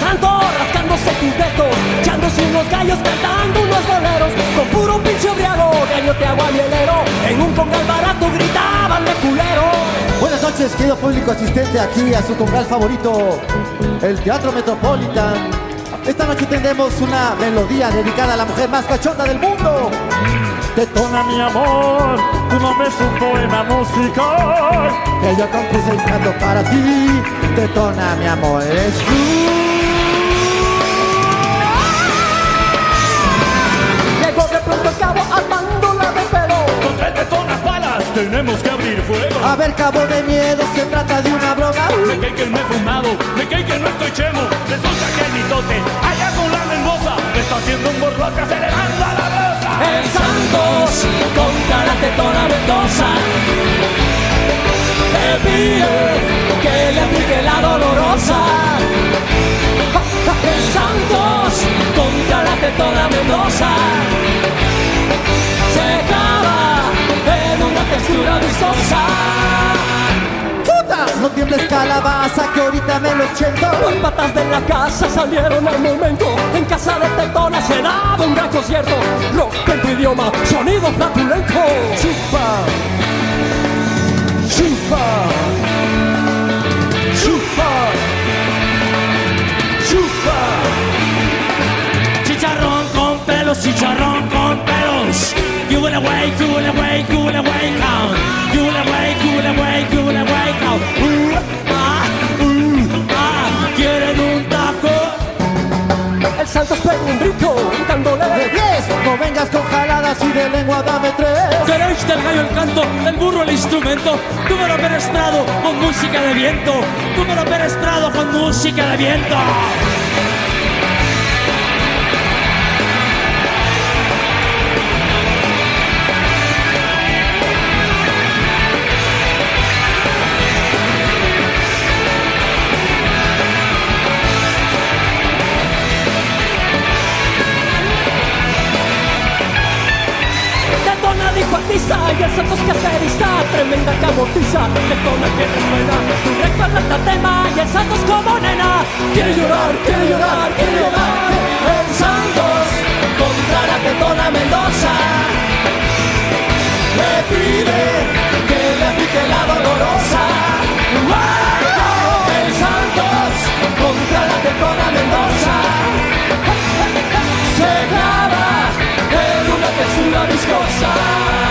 Santo rascándose tus dedos, echándose unos gallos cantando unos boleros, con puro pinche briago, gallote agua mielero, en un congal barato gritaban de culero. Buenas noches, querido público asistente aquí a su congal favorito, el Teatro Metropolitan. Esta noche tendremos una melodía dedicada a la mujer más cachonda del mundo. Detona mi amor, tu nombre es un poema musical que yo compuse para ti. Detona mi amor, eres tú. Abrir fuego. A ver, cabo de miedo, se trata de una broma. Me cae que no he fumado, me cae que no estoy chemo. Resulta que el mitote, allá con la mendoza, me está haciendo un borlote acelerando a la brosa. El Santos contra la tetona ventosa. Te pide que le aplique la dolorosa. El Santos contra la tetona ventosa. Se una textura vistosa. ¡Puta! No tiembles calabaza que ahorita me lo echento. Las patas de la casa salieron al momento. En casa de Tetona se daba un gran concierto. Rock en tu idioma, sonido flatulento. Chupa. Chupa. Chupa. Chupa. Chicharrón con pelos, chicharrón con pelos. You will away, you will away, you will away, count. You will away, you will away, you will away, count. Uh, ah, uh, ah, quieren un taco. El Santos pegó un brinco, De gritándole. 10. No vengas con jaladas y de lengua dame tres. Derecho del gallo el canto, el burro el instrumento. Número Pérez Prado con música de viento. Número Pérez Prado con música de viento. Y el Santos cacerista. Tremenda cabotiza, Tetona que resuena. Directo al alta tema y el Santos como nena. Quiere llorar, quiere llorar, quiere llorar. El Santos contra la Tetona Mendoza. Le pide que le aplique la dolorosa. El Santos contra la Tetona Mendoza. Se clava en una textura viscosa.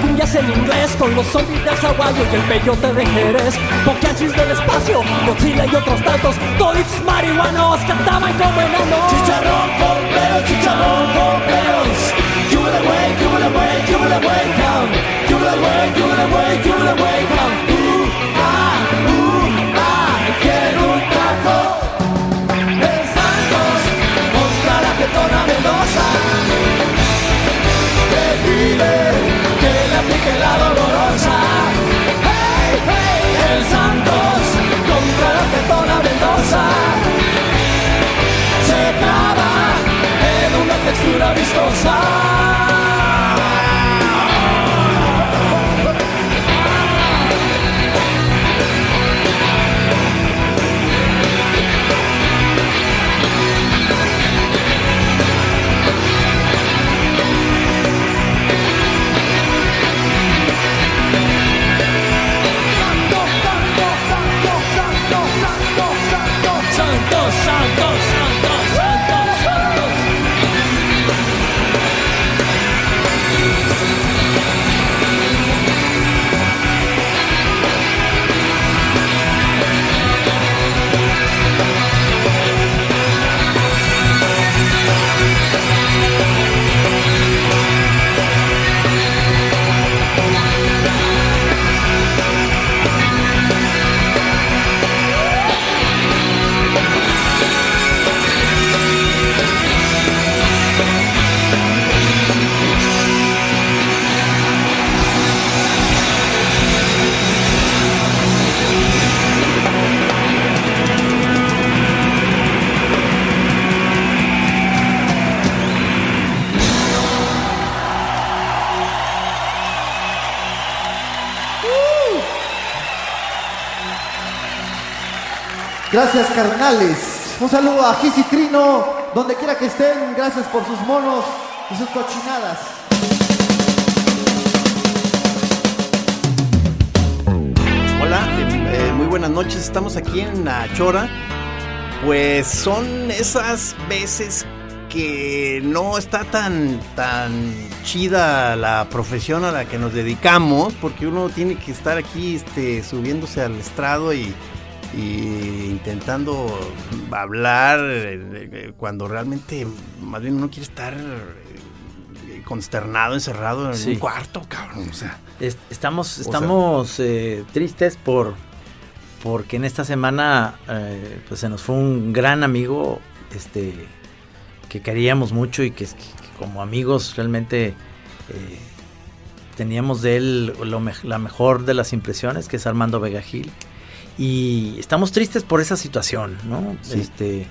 cumbias en inglés con los zombies de Aguayo y el peyote de Jerez. Poquianchis del espacio, Godzilla y otros tantos. Toits marihuanos cantaban como enanos. Chicharrón con pelos, chicharrón con pelos. You will away, you will away, you will away, come. You will away, you will away, you will away, come. Uh, ah, uh, ah. un taco. El Santos, que tona Mendoza que la dolorosa. Hey, hey, el Santos contra la tetona Mendoza. Se clava en una textura vistosa. Gracias, carnales. Un saludo a Gis y Trino, donde quiera que estén. Gracias por sus monos y sus cochinadas. Hola, eh, eh, muy buenas noches. Estamos aquí en La Chora. Pues son esas veces que no está tan, tan chida la profesión a la que nos dedicamos, porque uno tiene que estar aquí este, subiéndose al estrado y, y intentando hablar eh, cuando realmente más bien uno quiere estar eh, consternado, encerrado en Sí. un cuarto, cabrón. O sea, Es- estamos sea- estamos eh, tristes por porque en esta semana eh, pues se nos fue un gran amigo este que queríamos mucho y que, que como amigos realmente eh, teníamos de él lo la mejor de las impresiones que es Armando Vega Gil y estamos tristes por esa situación no Sí. este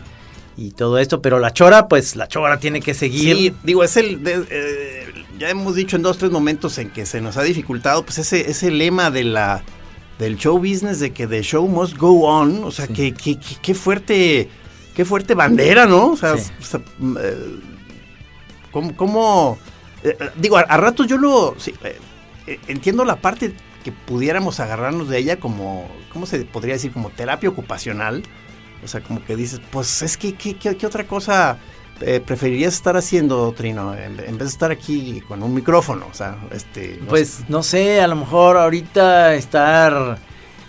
y todo esto pero la chora pues la chora tiene que seguir Sí, digo, es el. de- eh, ya hemos dicho en dos, tres momentos en que se nos ha dificultado, pues ese, ese lema de la del show business de que the show must go on, o sea, Sí. que, que, que- qué fuerte, qué fuerte bandera, ¿no? O sea, Sí. o sea, mm, eh, ¿cómo, cómo, eh, digo, a, a ratos yo lo, sí, entiendo la parte pudiéramos agarrarnos de ella como, ¿cómo se podría decir? Como terapia ocupacional. O sea, como que dices, pues es que, ¿qué, qué- otra cosa eh, preferirías estar haciendo, Trino? En, vez de estar aquí con un micrófono, o sea, este... Pues no sé, a lo mejor ahorita estar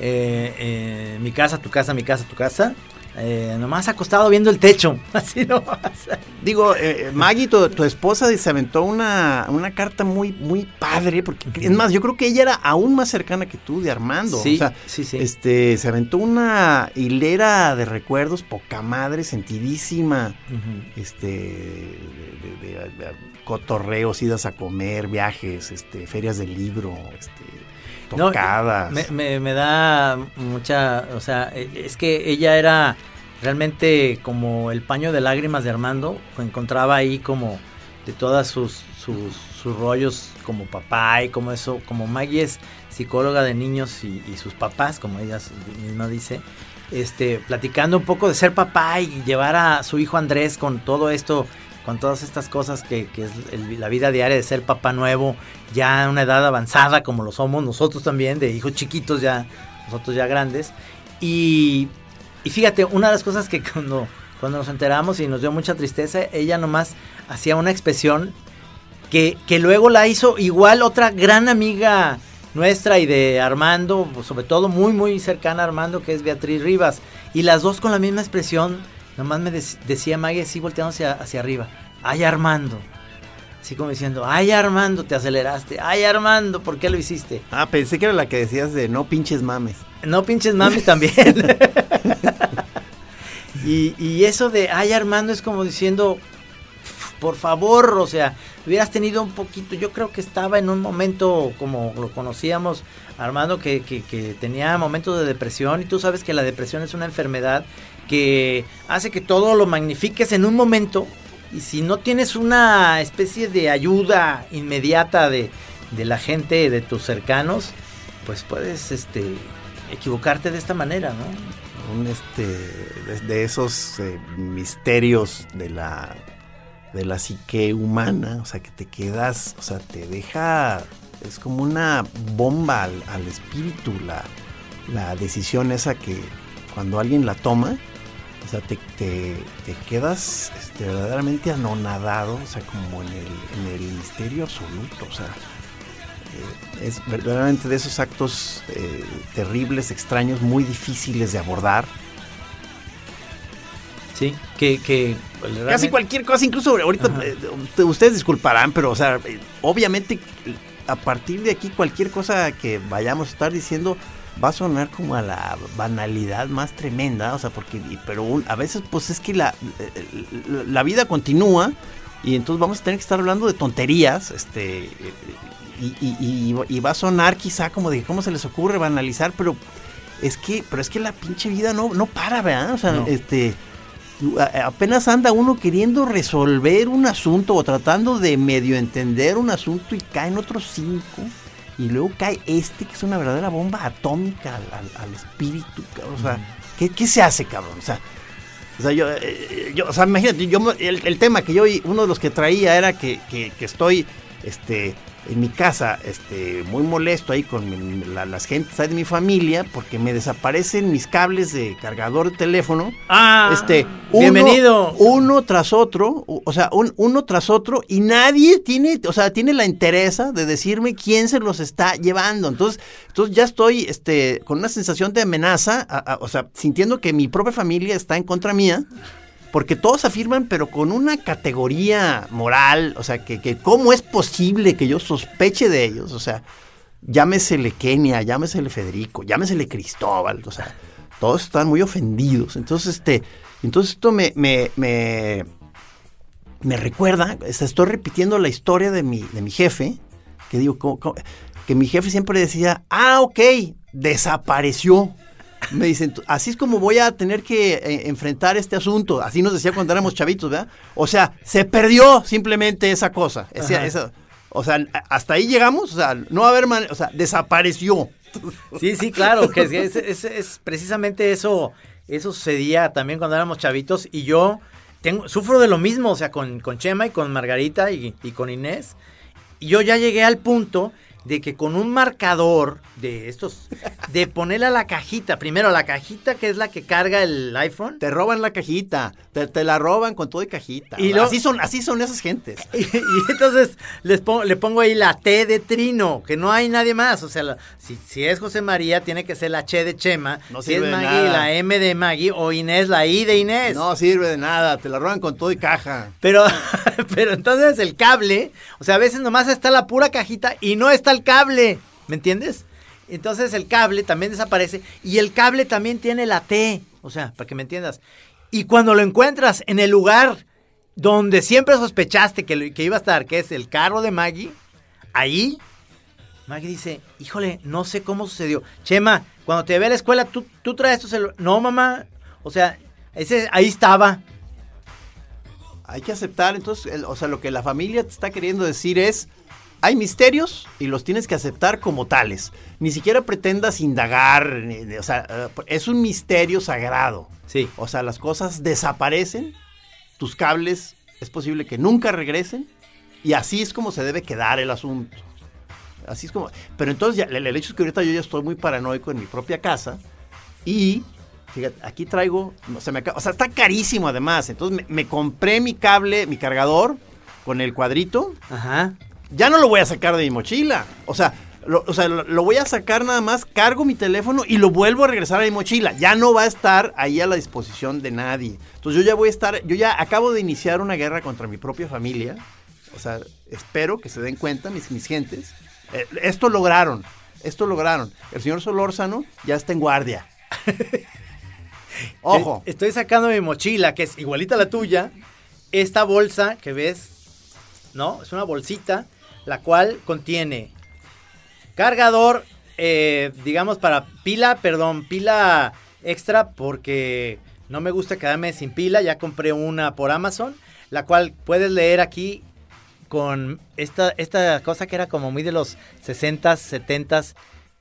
eh, eh, mi casa, tu casa, mi casa, tu casa, eh, nomás acostado viendo el techo, así nomás. Digo, eh, Maggie, tu, tu esposa, se aventó una, una carta muy, muy padre, porque es más, yo creo que ella era aún más cercana que tú de Armando. Sí, o sea, sí, sí. Este, se aventó una hilera de recuerdos poca madre, sentidísima. Este de, de- de- de cotorreos, idas a comer, viajes, este, ferias de libro, este, No. Me, me- me da mucha, o sea, eh, es que ella era realmente como el paño de lágrimas de Armando, encontraba ahí como de todas sus, sus, sus rollos como papá y como eso, como Maggie es psicóloga de niños y, y sus papás, como ella misma dice, este, platicando un poco de ser papá y llevar a su hijo Andrés con todo esto, con todas estas cosas que, que es el- la vida diaria de ser papá nuevo, ya a una edad avanzada como lo somos nosotros también, de hijos chiquitos ya, nosotros ya grandes. Y, y fíjate, una de las cosas que cuando, cuando nos enteramos y nos dio mucha tristeza, ella nomás hacía una expresión que, que luego la hizo igual otra gran amiga nuestra y de Armando, sobre todo muy muy cercana a Armando, que es Beatriz Rivas. Y las dos con la misma expresión, nomás me dec- decía Maggie así volteando hacia, hacia arriba. Ay Armando. Así como diciendo, ay Armando, te aceleraste. Ay Armando, ¿por qué lo hiciste? Ah, pensé que era la que decías de no pinches mames. No pinches mami también. y, y eso de, ay Armando, es como diciendo, por favor, o sea, hubieras tenido un poquito, yo creo que estaba en un momento como lo conocíamos, Armando, que, que, que tenía momentos de depresión y tú sabes que la depresión es una enfermedad que hace que todo lo magnifiques en un momento y si no tienes una especie de ayuda inmediata de, de la gente, de tus cercanos, pues puedes este equivocarte de esta manera, ¿no? Un este de, esos eh, misterios de la de la psique humana, o sea, que te quedas, o sea, te deja es como una bomba al, al espíritu la, la decisión esa que cuando alguien la toma, o sea, te, te, te quedas este, verdaderamente anonadado, o sea, como en el, en el misterio absoluto, o sea, eh, es verdaderamente de esos actos eh, terribles, extraños, muy difíciles de abordar. Sí, que, que pues, Casi cualquier cosa, incluso ahorita eh, usted- ustedes disculparán, pero o sea, obviamente a partir de aquí cualquier cosa que vayamos a estar diciendo va a sonar como a la banalidad más tremenda, o sea, porque pero un- a veces pues es que la, eh, la, la vida continúa y entonces vamos a tener que estar hablando de tonterías, este y, y- y- y va a sonar quizá como de cómo se les ocurre banalizar, pero es que pero es que la pinche vida no no para, ¿verdad? O sea, No. este apenas anda uno queriendo resolver un asunto o tratando de medio entender un asunto y caen otros cinco y luego cae este que es una verdadera bomba atómica al, al- al espíritu, ca- o sea, ¿qué, qué se hace, cabrón? O sea, o sea, yo, eh, yo, o sea, imagínate, yo, me- el, el tema que yo, uno de los que traía era que, que, que estoy, este, en mi casa, este, muy molesto ahí con mi- la- las gentes de mi familia, porque me desaparecen mis cables de cargador de teléfono. Ah, este, uno- bienvenido. Uno tras otro, o o sea, un- uno tras otro, y nadie tiene, o sea, tiene la interesa de decirme quién se los está llevando. Entonces, entonces ya estoy, este, con una sensación de amenaza, a- a- o sea, sintiendo que mi propia familia está en contra mía. Porque todos afirman, pero con una categoría moral, o sea, que, que cómo es posible que yo sospeche de ellos, o sea, llámesele Kenia, llámesele Federico, llámesele Cristóbal, o sea, todos están muy ofendidos. Entonces, este, entonces esto me, me, me, me recuerda, estoy repitiendo la historia de mi, de mi jefe, que digo, que mi jefe siempre decía, ah, ok, desapareció. Me dicen, "Tú- así es como voy a tener que eh, enfrentar este asunto. Así nos decía cuando éramos chavitos, ¿verdad? O sea, se perdió simplemente esa cosa. Esa- o sea, hasta ahí llegamos, o sea, no va a haber manera, o sea, desapareció. Sí, sí, claro, que es, es- es- es precisamente eso, eso sucedía también cuando éramos chavitos y yo tengo, sufro de lo mismo, o sea, con, con Chema y con Margarita y, y con Inés. Y yo ya llegué al punto de que con un marcador de estos, de ponerle a la cajita, primero la cajita que es la que carga el iPhone, Te roban la cajita, te, te la roban con todo y cajita. Y lo- así son, así son esas gentes. Y, y entonces les pongo, le pongo ahí la T de Trino, que no hay nadie más. O sea, la- si, si es José María, tiene que ser la Che de Chema. No si es Maggie, nada. la M de Maggie. O Inés, la I de Inés. No sirve de nada, te la roban con todo y caja. Pero, pero entonces el cable, o sea, a veces nomás está la pura cajita y no está el cable. ¿Me entiendes? Entonces el cable también desaparece y el cable también tiene la T. O sea, para que me entiendas. Y cuando lo encuentras en el lugar donde siempre sospechaste que, iba a estar, que es el carro de Maggie, ahí, Maggie dice, híjole, no sé cómo sucedió. Chema, cuando te ve a la escuela, tú, traes tu celular. No, mamá. O sea, ese, ahí estaba. Hay que aceptar, entonces, el- o sea, lo que la familia te está queriendo decir es, hay misterios y los tienes que aceptar como tales. Ni siquiera pretendas indagar, ni- o sea, eh, es un misterio sagrado. Sí. O sea, las cosas desaparecen, tus cables es posible que nunca regresen y así es como se debe quedar el asunto. Así es como... Pero entonces ya, el, el hecho es que ahorita yo ya estoy muy paranoico en mi propia casa y... Fíjate, aquí traigo, no, se me o sea, está carísimo además. Entonces me, me compré mi cable, mi cargador con el cuadrito. Ajá. Ya no lo voy a sacar de mi mochila. O sea, lo, o sea, lo, lo voy a sacar nada más, cargo mi teléfono y lo vuelvo a regresar a mi mochila. Ya no va a estar ahí a la disposición de nadie. Entonces yo ya voy a estar, yo ya acabo de iniciar una guerra contra mi propia familia. O sea, espero que se den cuenta mis, mis gentes. Eh, esto lograron, esto lograron. El señor Solórzano ya está en guardia. Ojo. Eh, Estoy sacando mi mochila, que es igualita a la tuya. Esta bolsa que ves, ¿no? Es una bolsita, la cual contiene cargador, eh, digamos, para pila, perdón, pila extra, porque no me gusta quedarme sin pila. Ya compré una por Amazon, la cual puedes leer aquí con esta, esta cosa que era como muy de los 60s, 70s.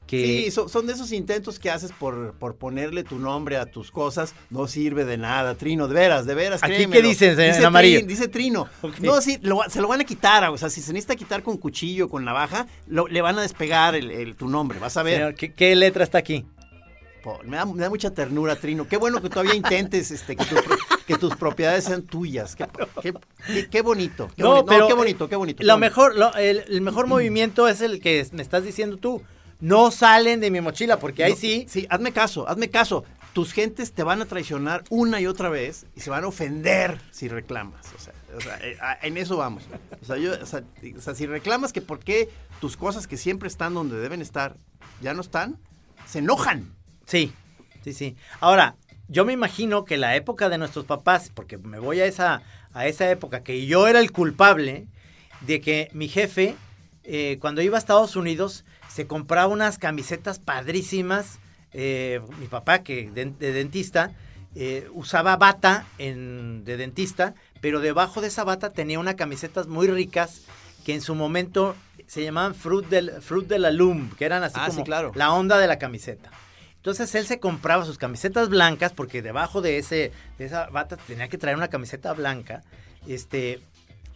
Que Sí, son, son de esos intentos que haces por, por ponerle tu nombre a tus cosas. No sirve de nada, Trino, de veras, de veras. ¿Aquí créemelo. qué dicen, en dice amarillo? Trin- dice Trino. No, sí, lo se lo van a quitar. O sea, si se necesita quitar con cuchillo, con navaja, lo- le van a despegar el, el- tu nombre. Vas a ver. Señor, ¿qué, qué letra está aquí? Me, da, me da mucha ternura, Trino. Qué bueno que todavía intentes este, que, tu- que tus propiedades sean tuyas. Qué, qué- qué- qué bonito. Qué bonito. No, qué bonito, qué bonito. qué Lo bonito. mejor, lo- el, el mejor movimiento es el que me estás diciendo tú. No salen de mi mochila, porque ahí No, sí. Sí, hazme caso, hazme caso. Tus gentes te van a traicionar una y otra vez y se van a ofender si reclamas. O sea, o sea, eh, en eso vamos. O sea, yo, o sea, o sea, si reclamas que por qué tus cosas que siempre están donde deben estar ya no están, se enojan. Sí, sí, sí. Ahora, yo me imagino que la época de nuestros papás, porque me voy a esa, a esa época, que yo era el culpable de que mi jefe, eh, cuando iba a Estados Unidos, se compraba unas camisetas padrísimas. eh, mi papá, que de, de dentista, eh, usaba bata en, de dentista, pero debajo de esa bata tenía unas camisetas muy ricas que en su momento se llamaban Fruit del, Fruit de la Loom, que eran así Ah, sí, como claro. la onda de la camiseta. Entonces él se compraba sus camisetas blancas porque debajo de ese de esa bata tenía que traer una camiseta blanca, este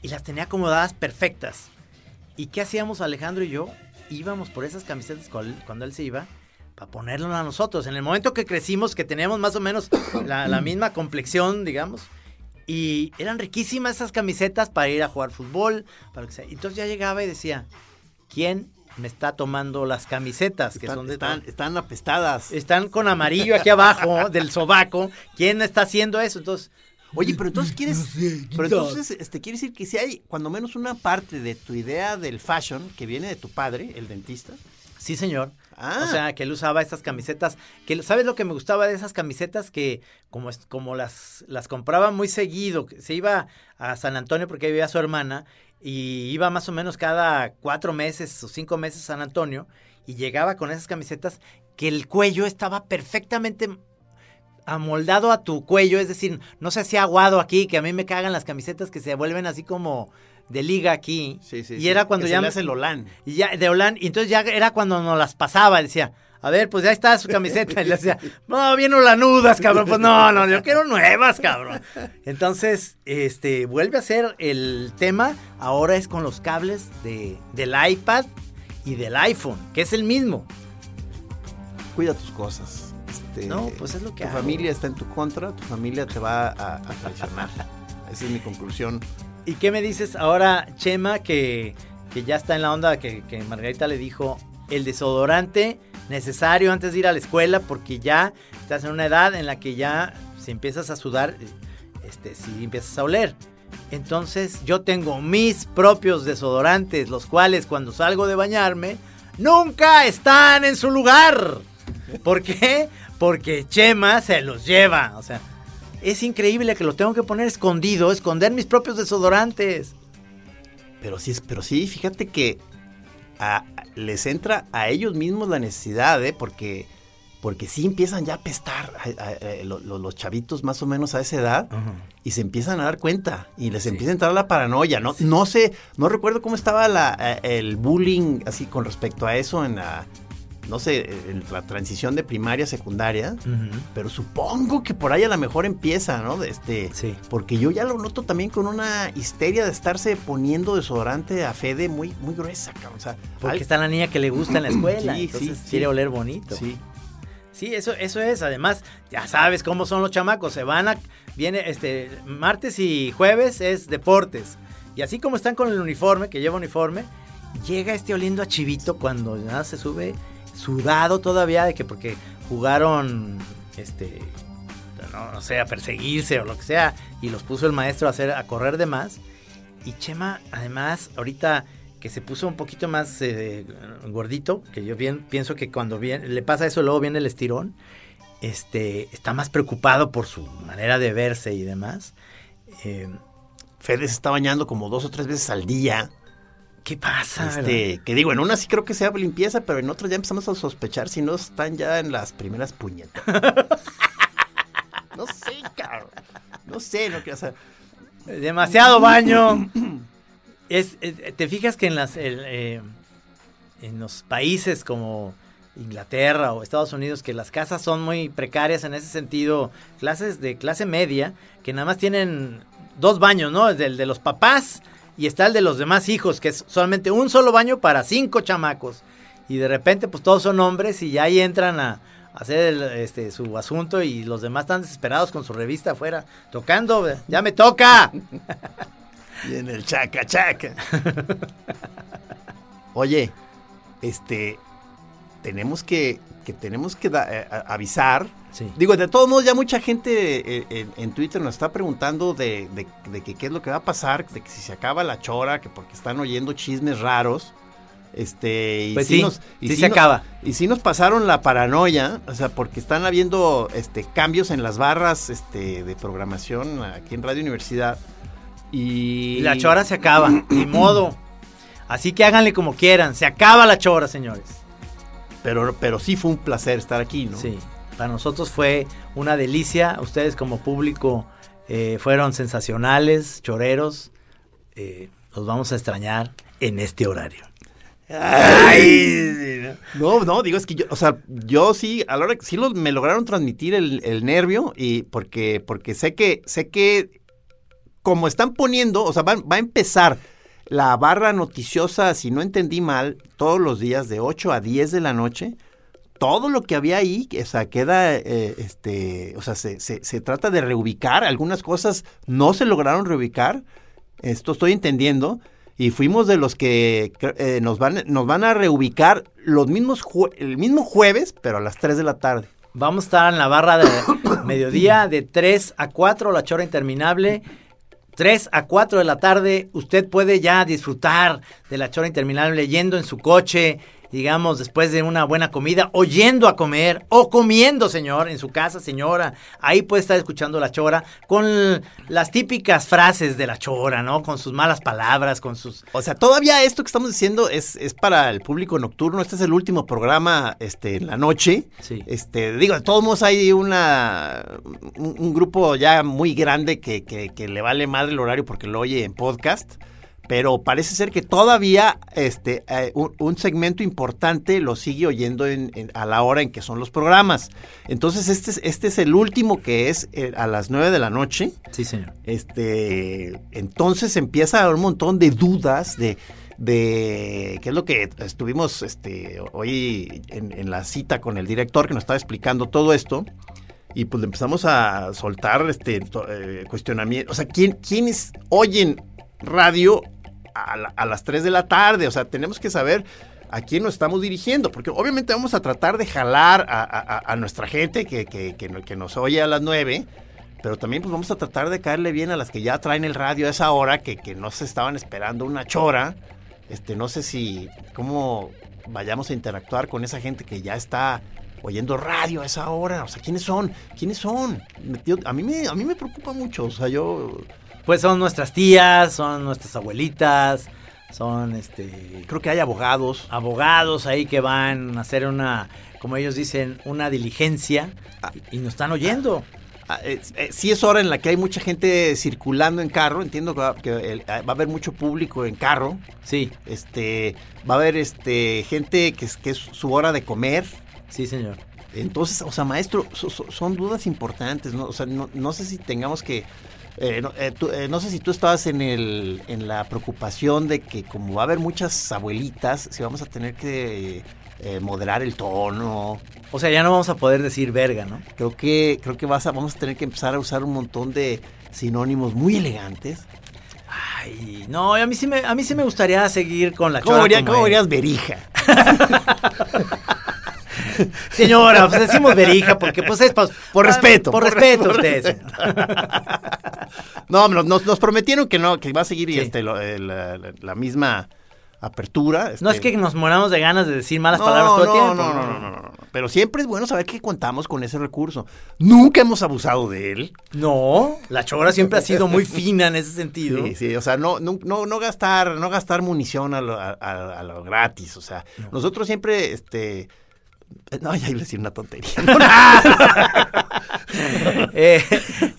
y las tenía acomodadas perfectas. ¿Y qué hacíamos Alejandro y yo? Íbamos por esas camisetas cuando él, se iba para ponerlo a nosotros. En el momento que crecimos, que teníamos más o menos la, la misma complexión, digamos, y eran riquísimas esas camisetas para ir a jugar fútbol, para lo que sea. Entonces ya llegaba y decía, ¿quién me está tomando las camisetas? Que Están, son de están, están apestadas. están con amarillo aquí abajo del sobaco. ¿Quién está haciendo eso? Entonces, Oye, pero entonces quieres. pero entonces, este, quiere decir que si hay, cuando menos una parte de tu idea del fashion que viene de tu padre, el dentista. sí, señor. Ah. O sea, que él usaba estas camisetas. Que, ¿Sabes lo que me gustaba de esas camisetas? Que como, es- como las, las compraba muy seguido, se iba a San Antonio porque ahí vivía su hermana y iba más o menos cada cuatro meses o cinco meses a San Antonio y llegaba con esas camisetas que el cuello estaba perfectamente amoldado a tu cuello, es decir, no se hacía aguado aquí, que a mí me cagan las camisetas que se vuelven así como de liga aquí. Sí, sí. y sí. era cuando Que ya se le hace el Olan. y ya, de Holanda, y entonces ya era cuando nos las pasaba, decía, a ver, pues ya está su camiseta. Y le decía, no, bien lanudas, cabrón. Pues no, no, yo quiero nuevas, cabrón. Entonces, este, vuelve a ser el tema, ahora es con los cables de, del iPad y del iPhone, que es el mismo. Cuida tus cosas. Este, No, pues es lo que Tu hago. familia está en tu contra, tu familia te va a, a traicionar. Esa es mi conclusión. ¿Y qué me dices ahora, Chema, que, que ya está en la onda que, que Margarita le dijo, el desodorante necesario antes de ir a la escuela, porque ya estás en una edad en la que ya si empiezas a sudar, este, si empiezas a oler. Entonces yo tengo mis propios desodorantes, los cuales cuando salgo de bañarme, nunca están en su lugar. ¿Por qué? Porque Chema se los lleva. O sea, es increíble que lo tengo que poner escondido, esconder mis propios desodorantes. Pero sí, pero sí, fíjate que a- les entra a ellos mismos la necesidad, ¿eh? Porque, porque sí empiezan ya a lo- los chavitos más o menos a esa edad y se empiezan a dar cuenta y les empieza a entrar la paranoia, ¿no? No sé, no recuerdo cómo estaba la, eh, el bullying así con respecto a eso en la, no sé, en la transición de primaria a secundaria. Pero supongo que por ahí a lo mejor empieza, ¿no? Este, Sí. Porque yo ya lo noto también con una histeria de estarse poniendo desodorante a Fede muy, muy gruesa, cabrón. O sea, Porque al- está la niña que le gusta en la escuela, Sí, entonces sí, quiere sí. oler bonito. Sí. Sí, eso, eso es. Además, ya sabes cómo son los chamacos. Se van a. Viene este. Martes y jueves es deportes. Y así como están con el uniforme, que lleva uniforme, llega este oliendo a chivito cuando ya se sube sudado todavía de que porque jugaron. Este. No, no sé, a perseguirse o lo que sea. Y los puso el maestro a hacer, a correr de más. Y Chema, además, ahorita que se puso un poquito más eh, gordito, que yo bien pienso que cuando viene, le pasa eso, luego viene el estirón, este, está más preocupado por su manera de verse y demás. Eh, Fede se está bañando como dos o tres veces al día. ¿Qué pasa? Este, que digo, en una sí creo que sea limpieza, pero en otras ya empezamos a sospechar si no están ya en las primeras puñetas. no sé, cabrón. No sé, no quiero saber. Demasiado baño. Es, es- te fijas que en las el, eh, en los países como Inglaterra o Estados Unidos que las casas son muy precarias en ese sentido, clases de clase media que nada más tienen dos baños, ¿no? El del de los papás y está el de los demás hijos, que es solamente un solo baño para cinco chamacos. Y de repente pues todos son hombres y ya ahí entran a, a hacer el, este, su asunto y los demás están desesperados con su revista afuera, tocando, ya me toca. Y en el chaca chaca. Oye, este, tenemos que, que tenemos que da- eh, avisar. Sí. Digo, de todos modos ya mucha gente eh, en, en Twitter nos está preguntando de, de- de que qué es lo que va a pasar, de que si se acaba la chora, que porque están oyendo chismes raros. Este, y Pues sí, y sí se nos- acaba. Y sí nos pasaron la paranoia, o sea, porque están habiendo este, cambios en las barras este, de programación aquí en Radio Universidad. Y, Y la chora se acaba, ni modo. Así que háganle como quieran, se acaba la chora, señores. Pero, pero sí fue un placer estar aquí, ¿no? Sí, para nosotros fue una delicia. Ustedes como público eh, fueron sensacionales, choreros. Eh, los vamos a extrañar en este horario. Ay, no, no, digo, es que yo, o sea, yo sí, a la hora que sí lo- me lograron transmitir el, el nervio y porque, porque sé que, sé que como están poniendo, o sea, va, va a empezar la barra noticiosa, si no entendí mal, todos los días de 8 a 10 de la noche. Todo lo que había ahí, o sea, queda, eh, este, o sea, se, se, se trata de reubicar. Algunas cosas no se lograron reubicar. Esto estoy entendiendo. Y fuimos de los que eh, nos, van, nos van a reubicar los mismos el mismo jueves, pero a las 3 de la tarde. Vamos a estar en la barra de mediodía de 3 a 4, la chora interminable. 3 a 4 de la tarde, usted puede ya disfrutar de la chora interminable yendo en su coche, digamos, después de una buena comida, o yendo a comer, o comiendo, señor, en su casa, señora. Ahí puede estar escuchando la chora con las típicas frases de la chora, ¿no? Con sus malas palabras, con sus... O sea, todavía esto que estamos diciendo es, es para el público nocturno. Este es el último programa este, en la noche. Sí. Este, digo, de todos modos hay una un, un grupo ya muy grande que, que- que le vale madre el horario porque lo oye en podcast. Pero parece ser que todavía este, eh, un, un segmento importante lo sigue oyendo en- en- a la hora en que son los programas. Entonces, este es, este es el último que es eh, a las 9 de la noche. Sí, señor. Este, entonces empieza a haber un montón de dudas de, de qué es lo que estuvimos este, hoy en, en la cita con el director que nos estaba explicando todo esto. Y pues le empezamos a soltar este eh, cuestionamientos. O sea, ¿quién, ¿quiénes oyen radio a, la- a las 3 de la tarde? O sea, tenemos que saber a quién nos estamos dirigiendo. Porque obviamente vamos a tratar de jalar a, nuestra gente que, que- que no- que nos oye a las 9. Pero también pues vamos a tratar de caerle bien a las que ya traen el radio a esa hora, que, no se estaban esperando una chora. Este, no sé si cómo vayamos a interactuar con esa gente que ya está oyendo radio a esa hora. O sea, ¿quiénes son? ¿Quiénes son? A mí me, a mí me preocupa mucho. O sea, yo Pues son nuestras tías, son nuestras abuelitas, son este creo que hay abogados. abogados ahí que van a hacer una, como ellos dicen, una diligencia y, y nos están oyendo. Ah, es- eh, sí es hora en la que hay mucha gente circulando en carro. Entiendo que, va, que el- va a haber mucho público en carro. Sí, Este, va a haber este gente que es, que es su hora de comer. sí, señor. Entonces, o sea, maestro, so- so- son dudas importantes, ¿no? O sea, no, no sé si tengamos que... eh, no, eh, tú- eh, no sé si tú estabas en, el, en la preocupación de que como va a haber muchas abuelitas, si vamos a tener que eh, moderar el tono. O sea, ya no vamos a poder decir verga, ¿no? Creo que, creo que vas a, vamos a tener que empezar a usar un montón de sinónimos muy elegantes. Ay, no, a mí sí me, a mí sí me gustaría seguir con la ¿Cómo, chora diría- como cómo dirías berija? Señora, pues decimos verija porque pues es Por respeto, Por, por respeto por ustedes. No, nos, prometieron que no, que va a seguir Sí. este, lo- la, misma apertura. No es este. que nos moramos de ganas de decir malas No, palabras todo el no, tiempo. No, no, no, no, no. Pero siempre es bueno saber que contamos con ese recurso. Nunca hemos abusado de él. No, la chora siempre ha sido muy fina en ese sentido. Sí, sí, o sea, no, no, no, gastar, no gastar munición a lo, a- a- a lo gratis. O sea, nosotros siempre, este. No, ya iba a decir una tontería. Eh,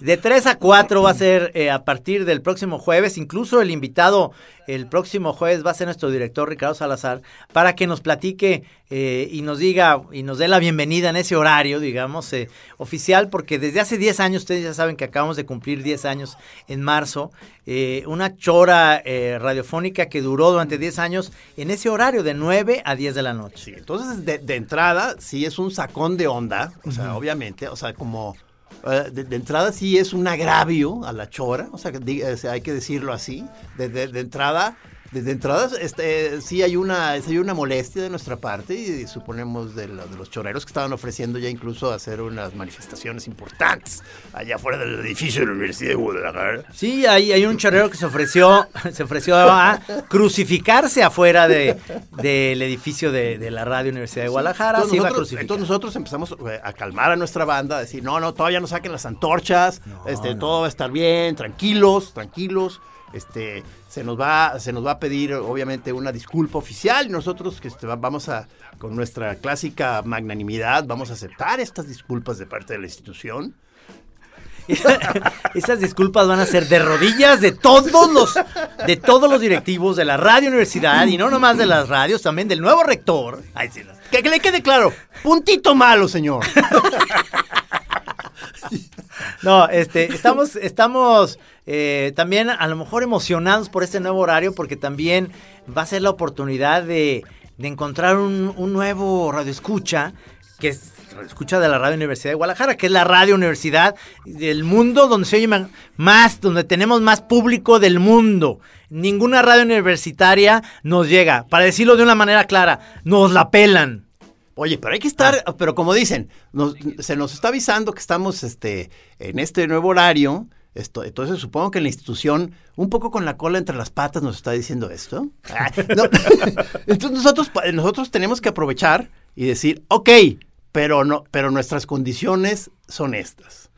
de 3 a 4 va a ser eh, a partir del próximo jueves. Incluso el invitado el próximo jueves va a ser nuestro director Ricardo Salazar para que nos platique eh, y nos diga y nos dé la bienvenida en ese horario, digamos, oficial, porque desde hace 10 años, ustedes ya saben que acabamos de cumplir 10 años en marzo, eh, una chora eh, radiofónica que duró durante 10 años en ese horario de 9 a 10 de la noche. Sí, entonces, de, de entrada, sí es un sacón de onda, o sea, obviamente, o sea, como eh, de, de entrada sí es un agravio a la chora, o sea, que diga- o sea, hay que decirlo así, de, de- de entrada, desde entrada, este, sí hay una, sí hay una molestia de nuestra parte y suponemos de, la- de los choreros que estaban ofreciendo ya incluso hacer unas manifestaciones importantes allá afuera del edificio de la Universidad de Guadalajara. Sí, hay, hay un chorrero que se ofreció, se ofreció a crucificarse afuera de, del edificio de, de la Radio Universidad de Guadalajara. Entonces se iba a nosotros, crucificar. entonces nosotros empezamos eh, a calmar a nuestra banda, a decir, no, no, todavía no saquen las antorchas, este, todo va a estar bien, tranquilos, tranquilos. Este, se nos va, se nos va a pedir obviamente una disculpa oficial nosotros que este, va- vamos a, con nuestra clásica magnanimidad, vamos a aceptar estas disculpas de parte de la institución. Esas disculpas van a ser de rodillas de todos los de todos los directivos de la radio universidad y no nomás de las radios, también del nuevo rector. Ay, sí. Que, que le quede claro, puntito malo, señor. No, este, estamos, estamos eh, también a lo mejor emocionados por este nuevo horario porque también va a ser la oportunidad de, de encontrar un, un nuevo radio escucha que es radio escucha de la Radio Universidad de Guadalajara, que es la radio universidad del mundo donde se oye más, donde tenemos más público del mundo. Ninguna radio universitaria nos llega, para decirlo de una manera clara, nos la pelan. Oye, pero hay que estar, pero como dicen, nos- se nos está avisando que estamos este, en este nuevo horario. Esto, entonces supongo que la institución, un poco con la cola entre las patas, nos está diciendo esto. Ah, no. Entonces nosotros, nosotros tenemos que aprovechar y decir, ok, pero no, pero nuestras condiciones son estas.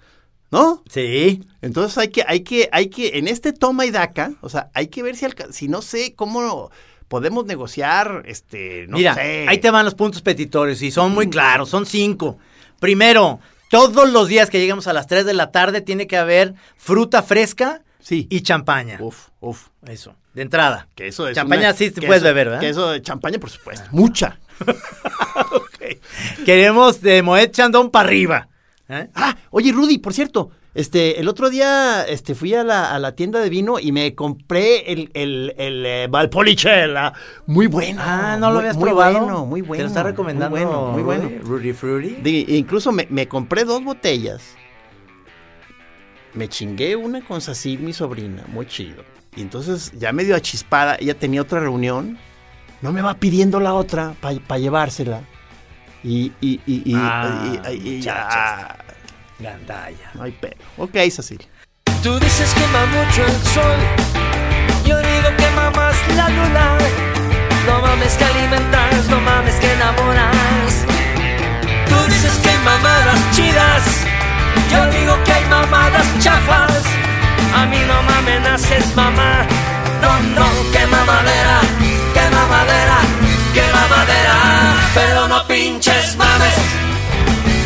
¿No? Sí. Entonces hay que, hay que, hay que, en este toma y daca, o sea, hay que ver si, si no sé cómo podemos negociar, este, no Mira, sé. ahí te van los puntos petitorios y son muy claros, son cinco. Primero, todos los días que llegamos a las 3 de la tarde tiene que haber fruta fresca Sí. y champaña. Uf, uf. Eso, de entrada. Que eso es Champaña una- sí te puedes eso- beber, ¿verdad? Que eso de champaña, por supuesto. Mucha. Queremos de Moet Chandon para arriba. ¿eh? Ah, oye, Rudy, por cierto, este, el otro día este, fui a la, a la tienda de vino y me compré el, el, el eh, Valpolicella. Muy bueno. Ah, no lo muy- habías muy probado. bueno, muy bueno. Te lo está recomendando. Muy bueno, muy bueno. Rudy Fruity. De- incluso me, me compré dos botellas. Me chingué una con Sacil, mi sobrina, muy chido. Y entonces, ya medio achispada, ella tenía otra reunión. No me va pidiendo la otra para llevársela. Y, y, y, y, Ah, y- y- y- muchachas. Gandaya. no hay pedo. Ok, Sacil. Tú dices que quema mucho el sol, yo digo que mamas la luna. No mames que alimentas, no mames que enamoras. Tú dices que hay mamadas chidas, yo digo que hay mamadas chafas. A mí no me amenaces, mamá. No, no, que mamadera, que mamadera, que mamadera. Pero no pinches mames.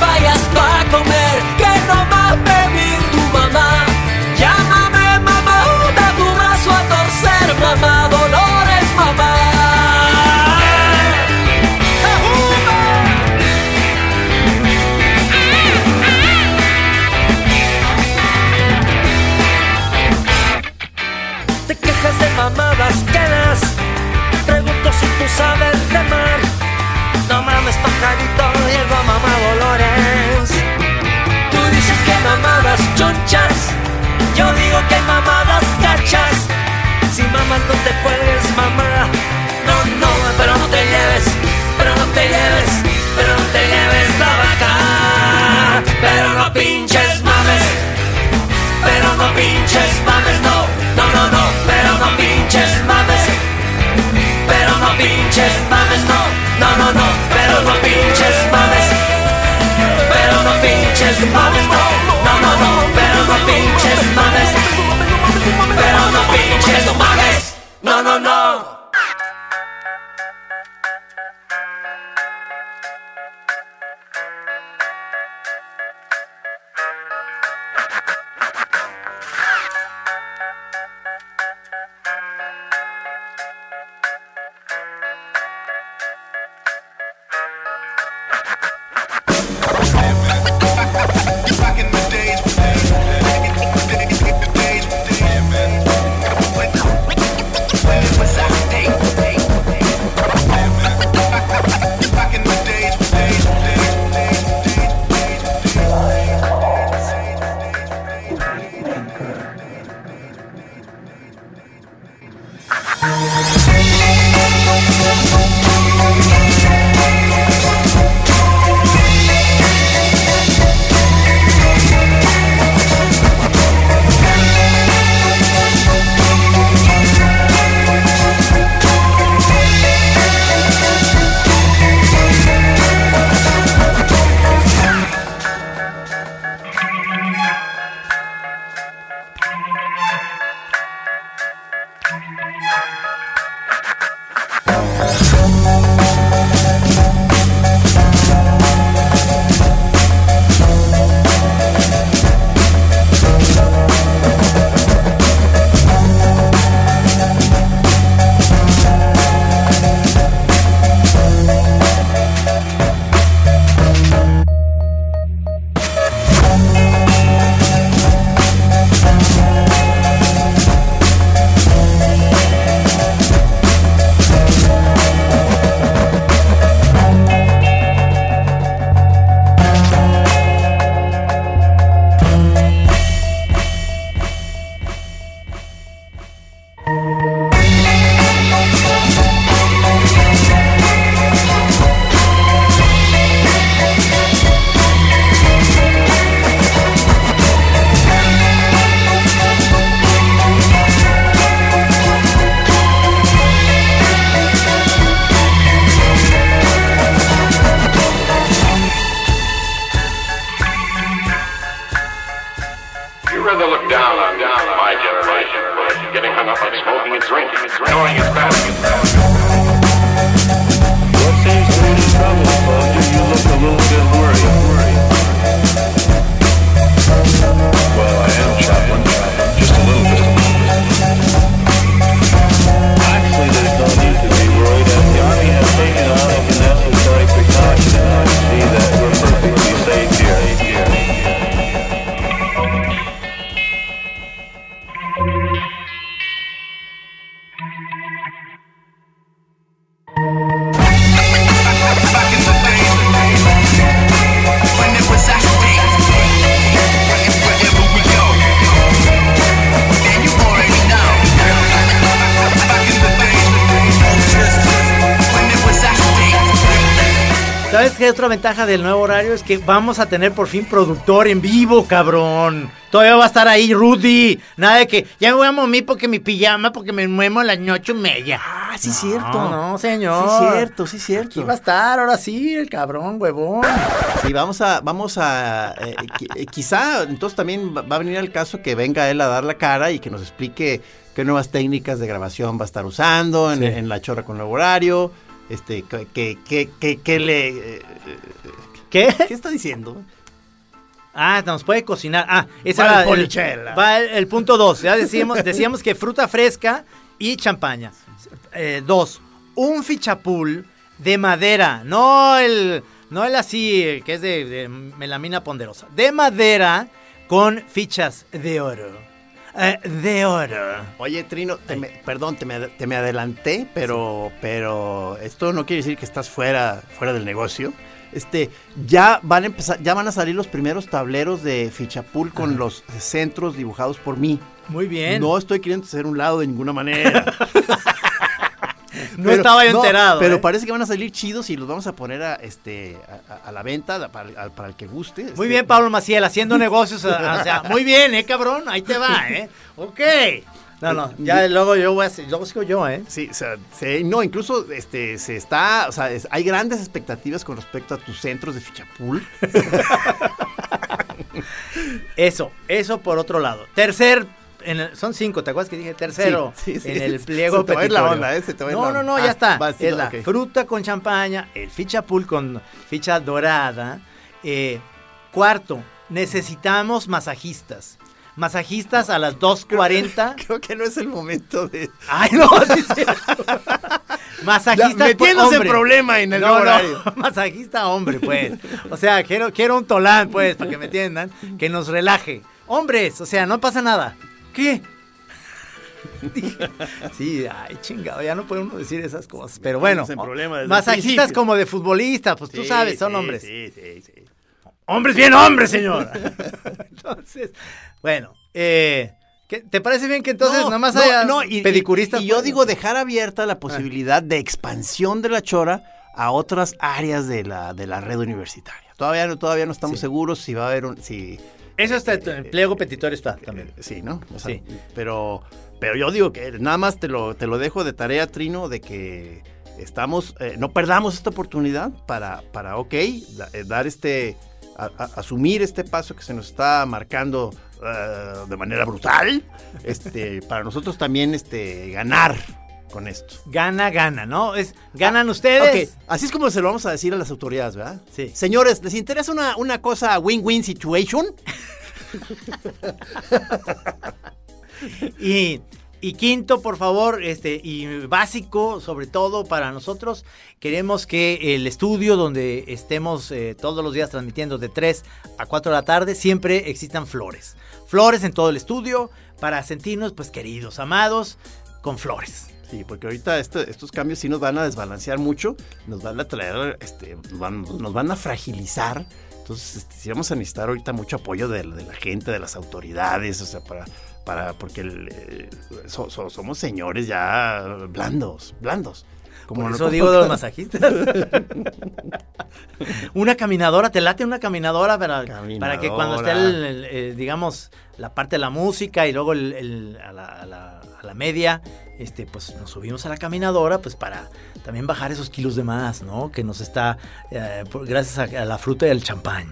Mames Que mamadas gachas. Si mamas no te puedes mamar. No, no, pero no te lleves, pero no te lleves, pero no te lleves la vaca. Pero no pinches mames. Pero no pinches mames, no, no, no, no, pero no pinches mames. Pero no pinches mames, no, no, no, no, pero no pinches mames. Pero no pinches mames, no, no pinches mames. Pero no pinches mames, no, no, no. Ventaja del nuevo horario? Es que vamos a tener por fin productor en vivo, cabrón. Todavía va a estar ahí Rudy. Nada de que ya me voy a momir porque mi pijama, porque me muemo a las ocho y media. Ah, sí, No, cierto. No, señor. Sí, cierto, sí, cierto. Aquí va a estar, ahora sí, el cabrón, huevón. Sí, vamos a, vamos a, eh, eh, quizá entonces también va a venir el caso que venga él a dar la cara y que nos explique qué nuevas técnicas de grabación va a estar usando en, Sí. en la chorra con nuevo horario, este, que, que, que, que- le, eh, ¿Qué? ¿qué está diciendo? Ah, nos puede cocinar. Ah, Vale, era el, va el, el punto dos. Ya decíamos, decíamos que fruta fresca y champaña. Eh, dos, un fichapul de madera, no el, no el así, eh, que es de, de melamina ponderosa. De madera con fichas de oro. Eh, de oro. Oye, Trino, te me- perdón, te me, te me adelanté, pero, pero esto no quiere decir que estás fuera, fuera del negocio. Este, ya van a empezar, ya van a salir los primeros tableros de Fichapul con los centros dibujados por mí. Muy bien. No estoy queriendo hacer un lado de ninguna manera. No estaba yo enterado, Pero ¿eh? parece que van a salir chidos y los vamos a poner a, este, a, la venta para, el- para el que guste. Muy Este, bien, Pablo Maciel, haciendo negocios. o sea, muy bien, ¿eh, cabrón? Ahí te va, ¿eh? Ok. No, no, ya luego yo voy a hacer, luego sigo yo, ¿eh? Sí, o sea, se- no, incluso este, se está, o sea, es- hay grandes expectativas con respecto a tus centros de fichapul. Eso, eso por otro lado. Tercer, en el- son cinco, ¿te acuerdas que dije tercero? Sí, sí, sí. En el pliego Se te va la onda, ¿eh? Se te va a ir No, la no, onda. no, Ah, ya está. va, sí, es la fruta con champaña, el fichapul con ficha dorada. Eh, cuarto, necesitamos masajistas. Masajistas a las 2.40. Creo que no es el momento de... Ay, no, sí, es cierto. Masajista Ya, metiéndose en problema en el no, nuevo no, horario. masajista hombre, pues. O sea, quiero, quiero un tolán, pues, para que me entiendan, que nos relaje. Hombres, o sea, no pasa nada. ¿Qué? Sí, ay, chingado, ya no puede uno decir esas cosas. Pero bueno, masajistas como de futbolistas, pues tú sabes, son sí, hombres. Sí, sí, sí. Hombres bien hombres, señor. entonces, bueno, eh, ¿qué- ¿te parece bien que entonces No, nada más no, haya no, y- pedicuristas? Y, y yo pues? digo dejar abierta la posibilidad de expansión de la chora a otras áreas de la, de la red universitaria. Todavía no, todavía no estamos seguros si va a haber un... Si, Eso está en el pliego petitorio está también. Eh, Sí, ¿no? O sea, Sí. Pero, pero yo digo que nada más te lo, te lo dejo de tarea, Trino, de que estamos, eh, no perdamos esta oportunidad para, para ok, da- eh, dar este, a- a- asumir este paso que se nos está marcando eh, de manera brutal, este, para nosotros también este, ganar con esto. Gana, gana, ¿no? Es, ganan ustedes. Ok, así es como se lo vamos a decir a las autoridades, ¿verdad? Sí. Señores, ¿les interesa una, una cosa win-win situation? Y, y quinto, por favor, este, y básico, sobre todo para nosotros, queremos que el estudio donde estemos eh, todos los días transmitiendo de 3 a 4 de la tarde, siempre existan flores. Flores en todo el estudio para sentirnos, pues, queridos, amados, con flores. Sí, porque ahorita este- estos cambios sí nos van a desbalancear mucho, nos van a traer, este, nos van, nos van a fragilizar. Entonces, este, sí vamos a necesitar ahorita mucho apoyo de, de la gente, de las autoridades, o sea, para, para porque el, eh, so- so- somos señores ya blandos, blandos. Por no- eso digo de los masajistas. una caminadora, te late una caminadora para, para que cuando esté, el- el, eh, digamos, la parte de la música y luego el- el- a, la, a la- a la media, este, pues nos subimos a la caminadora, pues para también bajar esos kilos de más, ¿no? Que nos está, eh, por- gracias a, a la fruta y al champán.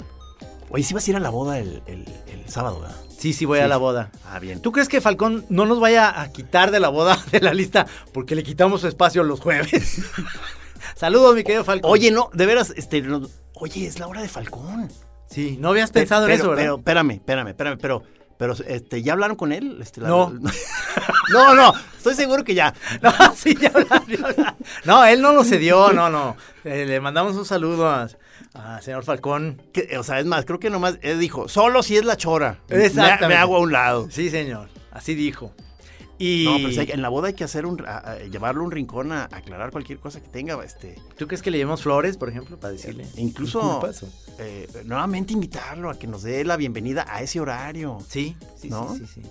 Oye, sí vas a ir a la boda el, el- el sábado, ¿verdad? Sí, sí, voy Sí. a la boda. Ah, bien. ¿Tú crees que Falcón no nos vaya a quitar de la boda de la lista porque le quitamos su espacio los jueves? Saludos, mi querido Falcón. Oye, no, de veras, este, no- oye, es la hora de Falcón. Sí, no habías pensado Pero- en eso, ¿verdad? Pero, espérame, espérame, espérame, pero, pero, este, ¿ya hablaron con él? Este, la- No. no, no, estoy seguro que ya. No, sí, ya habla- ya habla. No, él no lo cedió, no, no. Eh, le mandamos un saludo a, a señor Falcón. Que, o sea, es más, creo que nomás él dijo, solo si es la chora. Me- Exactamente. Me, hago a un lado. Sí, señor, así dijo. Y No, pero hay en la boda hay que hacer un, a- a- llevarlo a un rincón a aclarar cualquier cosa que tenga, este, ¿tú crees que le llevemos flores, por ejemplo, para decirle? incluso disculpas, o? eh, nuevamente invitarlo a que nos dé la bienvenida a ese horario. Sí, sí, ¿No? sí, sí, sí.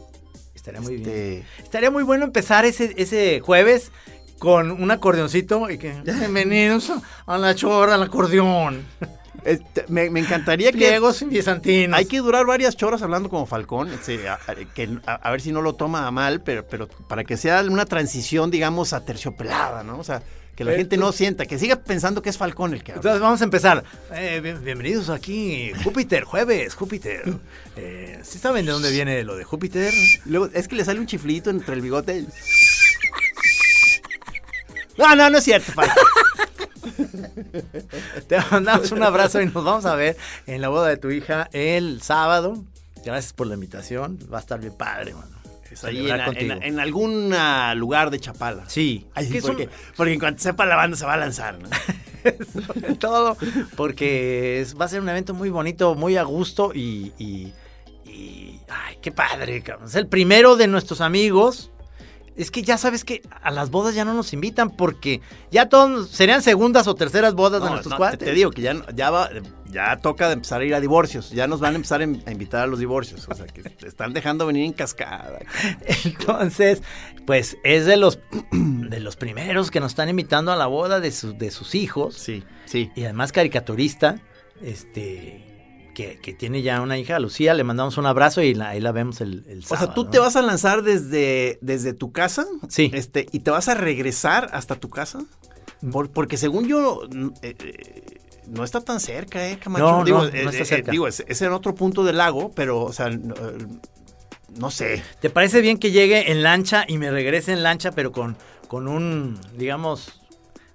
Estaría muy bien. Este, Estaría muy bueno empezar ese, ese jueves con un acordeoncito y que bienvenidos a la chora, al acordeón. Este, me, me encantaría que Pliegos bizantinos. hay que durar varias choras hablando como Falcón, sí, a, a- que, a, a ver si no lo toma a mal, pero, pero para que sea una transición, digamos, aterciopelada, ¿no? O sea, que la Eh, gente tú- no sienta, que siga pensando que es Falcón el que habla. Entonces vamos a empezar. Eh, bien- bienvenidos aquí, Júpiter, jueves, Júpiter. Eh, ¿Sí saben de dónde viene lo de Júpiter? Luego, es que le sale un chiflito entre el bigote. No, no, no es cierto, Falcón. Te mandamos un abrazo y nos vamos a ver en la boda de tu hija el sábado. Gracias por la invitación. Va a estar bien padre, mano. Ahí en, contigo. en- en algún ah, lugar de Chapala. Sí. Ay, un- porque, porque en cuanto sepa la banda se va a lanzar, ¿no? sobre todo porque es- va a ser un evento muy bonito, muy a gusto y, y- y- ay, qué padre, cabrón. Es el primero de nuestros amigos. Es que ya sabes que a las bodas ya no nos invitan porque ya todos serían segundas o terceras bodas de nuestros no, te, cuates. te digo que ya, ya, va, ya toca de empezar a ir a divorcios. Ya nos van a empezar a in- a invitar a los divorcios. O sea, que te están dejando venir en cascada. Entonces, pues es de los de los primeros que nos están invitando a la boda de, sus de sus hijos. Sí, sí. Y además caricaturista, este que, que tiene ya una hija, Lucía, le mandamos un abrazo y la- ahí la vemos el, el O sea, tú ¿no? te vas a lanzar desde, desde tu casa. Sí. Este, y te vas a regresar hasta tu casa. Por- porque según yo, mm, eh, eh, no está tan cerca, ¿eh, Camacho? No, no, digo, no eh, está eh, cerca. digo, es, es en otro punto del lago, pero, o sea, no, no sé. ¿Te parece bien que llegue en lancha y me regrese en lancha, pero con, con un, digamos,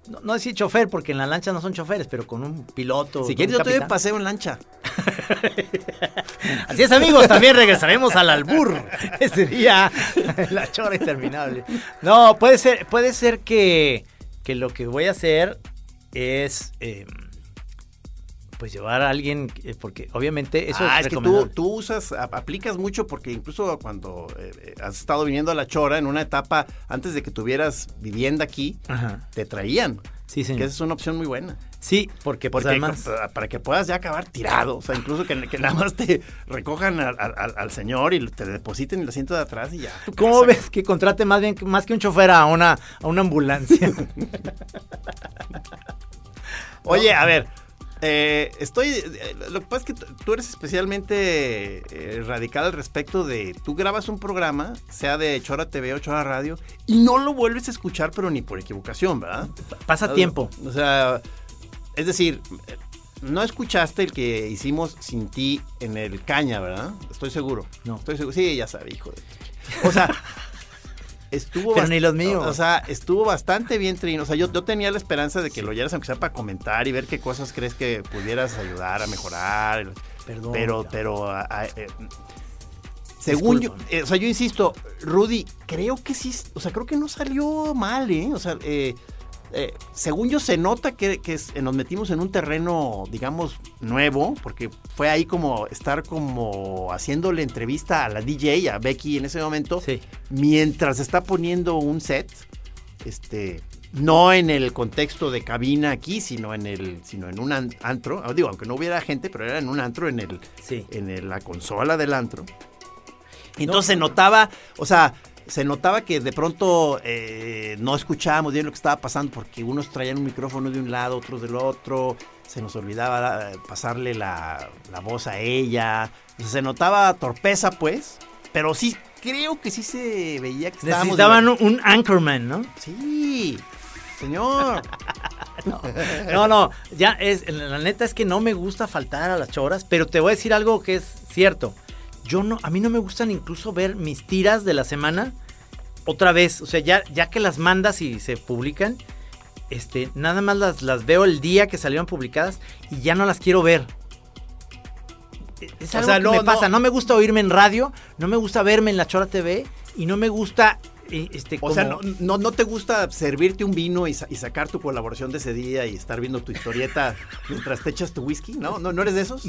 no, no decir chofer, porque en la lancha no son choferes, pero con un piloto. Si quieres, yo te doy paseo en lancha. Así es, amigos, también regresaremos al albur. Ese día, la chora interminable. No, puede ser, puede ser que, que lo que voy a hacer es eh, pues llevar a alguien, eh, porque obviamente eso ah, es es que tú, tú usas, aplicas mucho porque incluso cuando eh, eh, has estado viniendo a La Chora en una etapa antes de que tuvieras vivienda aquí, Ajá. te traían. Sí, Que señor. esa es una opción muy buena. Sí, porque pues Porque además... para, que puedas ya acabar tirado, o sea, incluso que, que nada más te recojan al, al- al señor y te depositen el asiento de atrás y ya. ¿Cómo casa. ves que contrate más bien más que un chofer a una, a una ambulancia? Oye, a ver, eh, estoy. eh, lo que pasa es que tú- eres especialmente eh, radical al respecto de. Tú grabas un programa, sea de Chora TV o Chora Radio, y no lo vuelves a escuchar, pero ni por equivocación, ¿verdad? Pasa tiempo. O sea, es decir, eh, no escuchaste el que hicimos sin ti en el Caña, ¿verdad? Estoy seguro. No. Estoy seguro. Sí, ya sabe, hijo de. O sea. Estuvo Pero ni los míos. O sea, estuvo bastante bien trino. O sea, yo, yo tenía la esperanza de que lo oyeras aunque sea para comentar y ver qué cosas crees que pudieras ayudar a mejorar. Perdón, Pero, pero. a- a- eh, según yo, eh, o sea, yo insisto, Rudy, creo que sí, o sea, creo que no salió mal, ¿eh? O sea, eh, eh, según yo se nota que, que es- nos metimos en un terreno, digamos, nuevo, porque fue ahí como estar como haciéndole entrevista a la DJ, a Becky en ese momento, Sí. mientras está poniendo un set, este, no en el contexto de cabina aquí, sino en el, sino en un an- antro, Ah, digo, aunque no hubiera gente, pero era en un antro en el, Sí. en el- la consola del antro. Entonces se notaba, o sea, se notaba que de pronto eh, no escuchábamos bien lo que estaba pasando porque unos traían un micrófono de un lado, otros del otro, se nos olvidaba eh, pasarle la, la voz a ella, o sea, se notaba torpeza pues, pero sí, creo que sí se veía que estábamos... Necesitaban un, un anchorman, ¿no? Sí, señor. No, no, ya es, la neta es que no me gusta faltar a las choras, pero te voy a decir algo que es cierto. Yo no, a mí no me gustan incluso ver mis tiras de la semana otra vez. O sea, ya, ya que las mandas y se publican, este, nada más las, las veo el día que salieron publicadas y ya no las quiero ver. Es O algo sea, que no, me pasa. No me gusta oírme en radio, no me gusta verme en la Chora TV y no me gusta, este, O sea, no, no, no te gusta servirte un vino y, sa- y sacar tu colaboración de ese día y estar viendo tu historieta mientras te echas tu whisky, ¿no? ¿No, no eres de esos?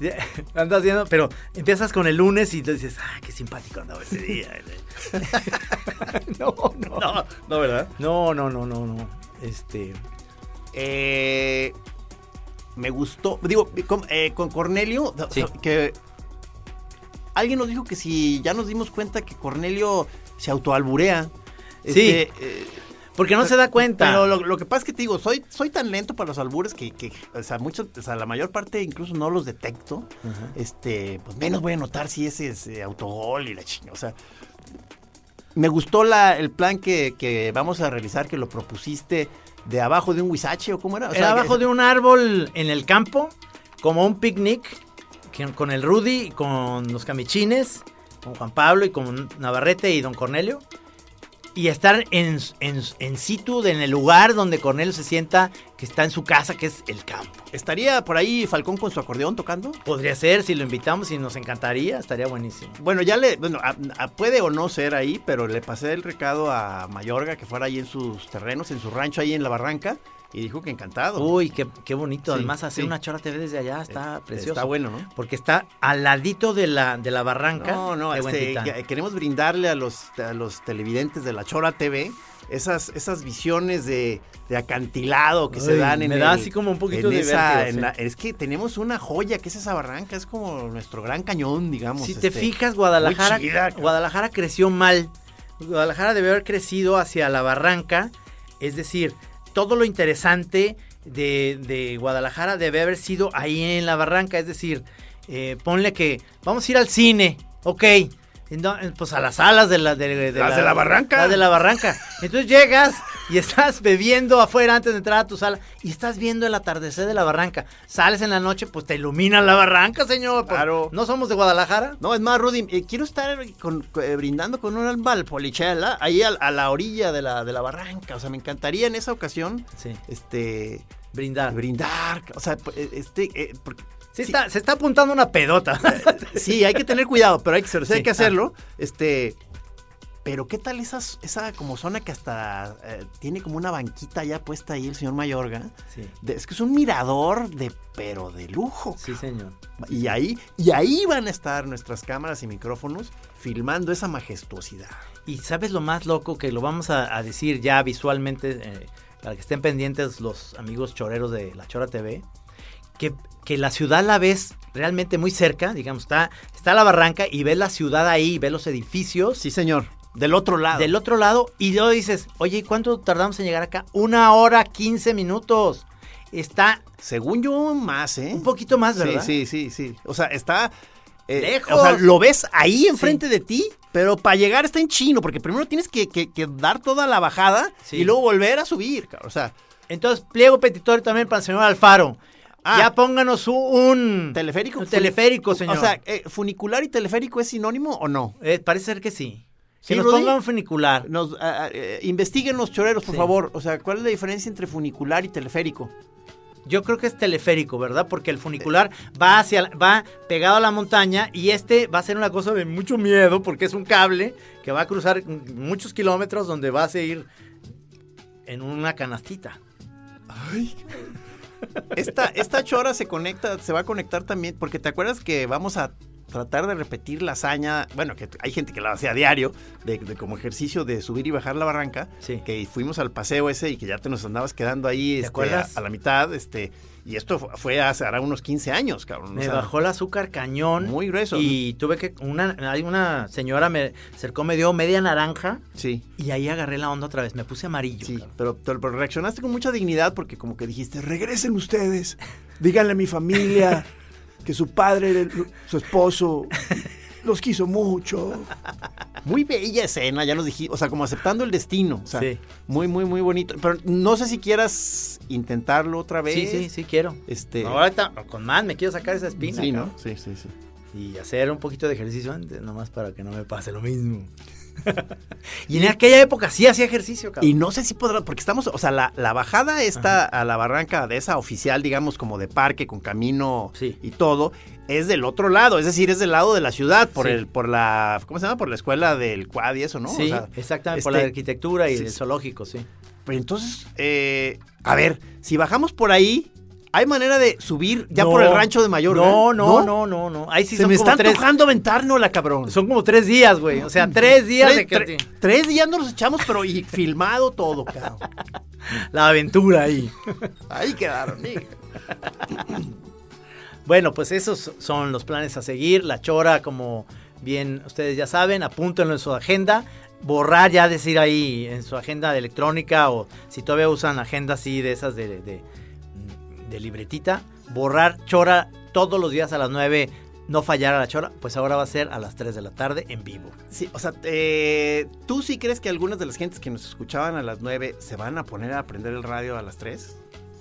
Ya, Andas viendo, pero empiezas con el lunes y te dices, ah, qué simpático andaba ese día. no, no. No, no, ¿verdad? No, no, no, no, no. Este. Eh, me gustó, digo, con, eh, con Cornelio, Sí. que alguien nos dijo que si ya nos dimos cuenta que Cornelio se autoalburea. Sí. este, eh, Porque no se da cuenta. Pero lo, lo que pasa es que te digo, soy, soy tan lento para los albures que, que, o sea, muchos, o sea, la mayor parte incluso no los detecto. Este, pues menos voy a notar si ese es eh, autogol y la chinga. O sea, me gustó la, el plan que, que vamos a realizar, que lo propusiste de abajo de un huizache o cómo era. O Era abajo de un árbol en el campo, como un picnic, con el Rudy, con los camichines, con Juan Pablo y con Navarrete y don Cornelio. Y estar en, en, en situ, en el lugar donde Cornelio se sienta, que está en su casa, que es el campo. ¿Estaría por ahí Falcón con su acordeón tocando? Podría ser, si lo invitamos y nos encantaría, estaría buenísimo. Bueno, ya le, bueno, a- a- puede o no ser ahí, pero le pasé el recado a Mayorga que fuera ahí en sus terrenos, en su rancho ahí en la barranca, y dijo que encantado. Uy, qué, qué bonito. Sí, Además, hacer sí. una Chora TV desde allá está Eh, precioso. Está bueno, ¿no? Porque está al ladito de la, de la barranca. No, no, de este, queremos brindarle a los, a los televidentes de la Chora TV esas, esas visiones de, de acantilado que se dan en me da el- así como un poquito de esa- vértigo, en sí. la- Es que tenemos una joya que es esa barranca, es como nuestro gran cañón, digamos. Si te este, fijas, Guadalajara, chida. Guadalajara creció mal. Guadalajara debe haber crecido hacia la barranca. Es decir, todo lo interesante de, de Guadalajara debe haber sido ahí en la barranca. Es decir, eh, ponle que vamos a ir al cine. Ok. No, pues a las salas de la, de, Las de la barranca. las de la barranca. Entonces llegas y estás bebiendo afuera antes de entrar a tu sala y estás viendo el atardecer de la barranca. Sales en la noche, pues te ilumina la barranca, señor. Pues, Claro. ¿No somos de Guadalajara? No, es más, Rudy, eh, quiero estar con- eh, brindando con un valpolichela ahí a, la orilla de la, de la barranca. O sea, me encantaría en esa ocasión Sí. este Brindar. brindar. O sea, pues, eh, este, eh, porque- Sí, Está, se está apuntando una pedota. sí, hay que tener cuidado, pero hay que, sí, hay que ah. hacerlo. Este, pero qué tal esas, esa como zona que hasta eh, tiene como una banquita ya puesta ahí el señor Mayorga. Sí. De- es que es un mirador de, pero de lujo. Sí, señor. Y ahí, y ahí van a estar nuestras cámaras y micrófonos filmando esa majestuosidad. Y sabes lo más loco que lo vamos a, a decir ya visualmente, eh, para que estén pendientes los amigos choreros de La Chora TV, que, que la ciudad la ves realmente muy cerca, digamos, está, está la barranca y ves la ciudad ahí, ves los edificios. Sí, señor. Del otro lado. Del otro lado, y luego dices, oye, ¿y cuánto tardamos en llegar acá? Una hora, 15 minutos. Está Según yo, más, ¿eh? un poquito más, ¿verdad? Sí, sí, sí, sí. O sea, está... eh, Lejos. O sea, lo ves ahí enfrente de ti, pero para llegar está en chino, porque primero tienes que, que- que dar toda la bajada Sí. y luego volver a subir, cabrón. O sea, Entonces, pliego petitorio también para el señor Alfaro. Ah. ya pónganos un, teleférico. Un teleférico, señor. O sea, eh, ¿funicular y teleférico es sinónimo o no? Eh, parece ser que sí. ¿Sí, Que nos Rudy? pongan un funicular. Nos, ah, eh, investiguen los choreros, por Sí. favor. O sea, ¿cuál es la diferencia entre funicular y teleférico? Yo creo que es teleférico, ¿verdad? Porque el funicular va hacia va pegado a la montaña y este va a ser una cosa de mucho miedo porque es un cable que va a cruzar muchos kilómetros donde vas a ir en una canastita. Esta, esta chora se conecta, se va a conectar también, porque te acuerdas que vamos a tratar de repetir la hazaña, bueno, que hay gente que la hace a diario, de, de como ejercicio de subir y bajar la barranca, Sí. que fuimos al paseo ese y que ya te nos andabas quedando ahí este, acuerdas? A, a la mitad, este, y esto fu- fue hace hará unos 15 años, cabrón. o Me sea, bajó el azúcar cañón. Muy grueso. Y tuve que. Una, hay una señora me acercó, me dio media naranja Sí. y ahí agarré la onda otra vez. Me puse amarillo. Sí, pero, pero- pero reaccionaste con mucha dignidad porque como que dijiste, regresen ustedes, díganle a mi familia que su padre, su esposo, los quiso mucho. Muy bella escena, ya nos dijimos, o sea, como aceptando el destino, o sea, Sí. muy, muy, muy bonito. Pero no sé si quieras intentarlo otra vez. Sí, sí, sí quiero. Este, Ahorita, con más, me quiero sacar esa espina. sí. ¿no? Sí, sí, sí. Y hacer un poquito de ejercicio antes, nomás para que no me pase lo mismo. y en aquella época sí hacía ejercicio, cabrón. Y no sé si podrá, porque estamos, o sea, la, la bajada esta a la barranca de esa oficial, digamos, como de parque, con camino Sí. y todo, es del otro lado, es decir, es del lado de la ciudad, por Sí. el, por la, ¿cómo se llama? Por la escuela del Quad y eso, ¿no? Sí, O sea, exactamente, por este, la arquitectura y sí, el zoológico, sí. Pero entonces, eh, a ver, si bajamos por ahí, ¿hay manera de subir ya por el rancho de Mayor? No, no, no, no, no. Ahí sí Se son me como está tres. antojando aventárnosla, cabrón. Son como tres días, güey. O sea, tres días tres, de que tre- tres días nos los echamos, pero y filmado todo, cabrón. la aventura ahí. Ahí quedaron. Bueno, pues esos son los planes a seguir. La Chora como bien, ustedes ya saben, apúntenlo en su agenda. Borrar ya decir ahí en su agenda de electrónica o si todavía usan agenda así de esas de, de, de libretita. Borrar chora todos los días a las 9 no fallar a la chora, pues ahora va a ser a las 3 de la tarde en vivo. Sí, o sea, eh, ¿tú sí crees que algunas de las gentes que nos escuchaban a las 9 se van a poner a aprender el radio a las 3?